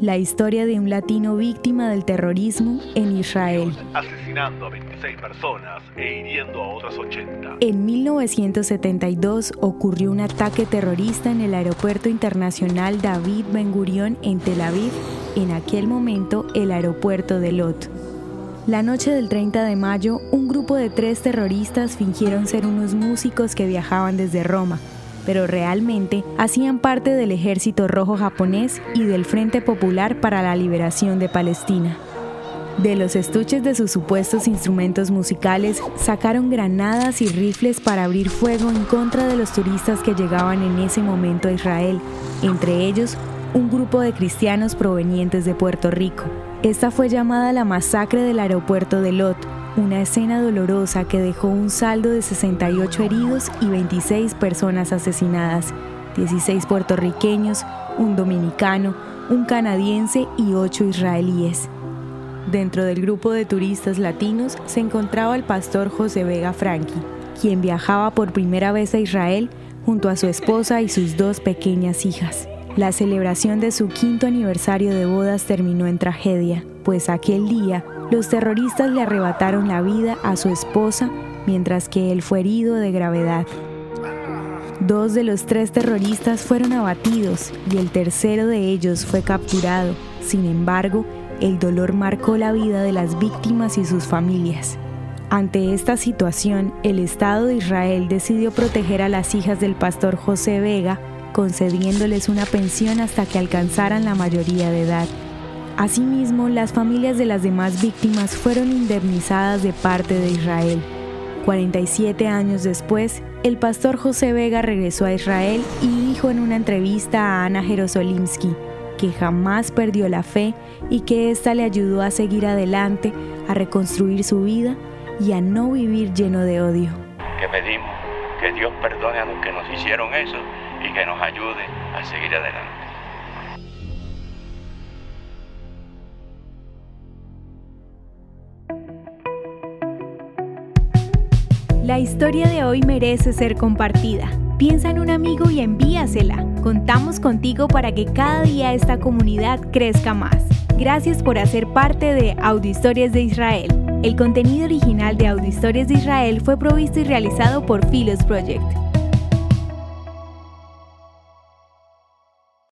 la historia de un latino víctima del terrorismo en Israel. Asesinando a 26 personas e hiriendo a otras 80. En 1972 ocurrió un ataque terrorista en el aeropuerto internacional David Ben Gurion en Tel Aviv, en aquel momento el aeropuerto de Lot. La noche del 30 de mayo, un grupo de tres terroristas fingieron ser unos músicos que viajaban desde Roma pero realmente hacían parte del Ejército Rojo japonés y del Frente Popular para la Liberación de Palestina. De los estuches de sus supuestos instrumentos musicales sacaron granadas y rifles para abrir fuego en contra de los turistas que llegaban en ese momento a Israel, entre ellos un grupo de cristianos provenientes de Puerto Rico. Esta fue llamada la masacre del aeropuerto de Lot, una escena dolorosa que dejó un saldo de 68 heridos y 26 personas asesinadas, 16 puertorriqueños, un dominicano, un canadiense y 8 israelíes. Dentro del grupo de turistas latinos se encontraba el pastor José Vega Franqui, quien viajaba por primera vez a Israel junto a su esposa y sus dos pequeñas hijas. La celebración de su quinto aniversario de bodas terminó en tragedia, pues aquel día los terroristas le arrebataron la vida a su esposa mientras que él fue herido de gravedad. Dos de los tres terroristas fueron abatidos y el tercero de ellos fue capturado. Sin embargo, el dolor marcó la vida de las víctimas y sus familias. Ante esta situación, el Estado de Israel decidió proteger a las hijas del pastor José Vega, concediéndoles una pensión hasta que alcanzaran la mayoría de edad. Asimismo, las familias de las demás víctimas fueron indemnizadas de parte de Israel. 47 años después, el pastor José Vega regresó a Israel y dijo en una entrevista a Ana Jerosolimsky que jamás perdió la fe y que ésta le ayudó a seguir adelante, a reconstruir su vida y a no vivir lleno de odio. Pedimos que Dios perdone a los que nos hicieron eso y que nos ayude a seguir adelante. La historia de hoy merece ser compartida. Piensa en un amigo y envíasela. Contamos contigo para que cada día esta comunidad crezca más. Gracias por hacer parte de Audio Historias de Israel. El contenido original de Audio Historias de Israel fue provisto y realizado por Philos Project.